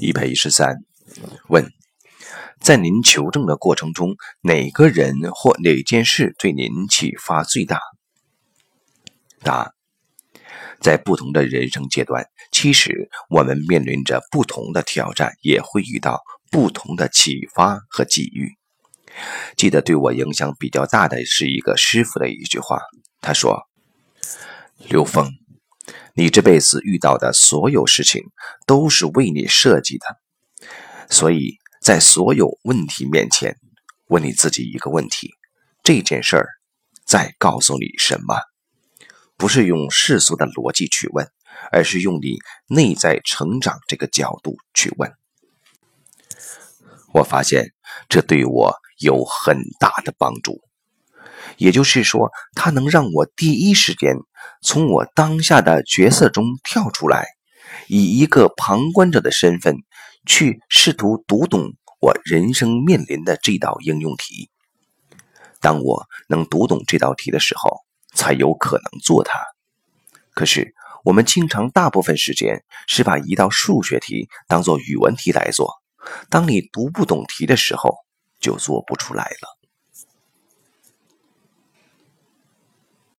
一百一十三，问，在您求证的过程中，哪个人或哪件事对您启发最大？答：在不同的人生阶段，其实我们面临着不同的挑战，也会遇到不同的启发和机遇。记得对我影响比较大的是一个师傅的一句话，他说：“刘峰。”你这辈子遇到的所有事情都是为你设计的，所以在所有问题面前，问你自己一个问题：这件事儿在告诉你什么？不是用世俗的逻辑去问，而是用你内在成长这个角度去问。我发现这对我有很大的帮助。也就是说，它能让我第一时间从我当下的角色中跳出来，以一个旁观者的身份去试图读懂我人生面临的这道应用题。当我能读懂这道题的时候，才有可能做它。可是，我们经常大部分时间是把一道数学题当做语文题来做。当你读不懂题的时候，就做不出来了。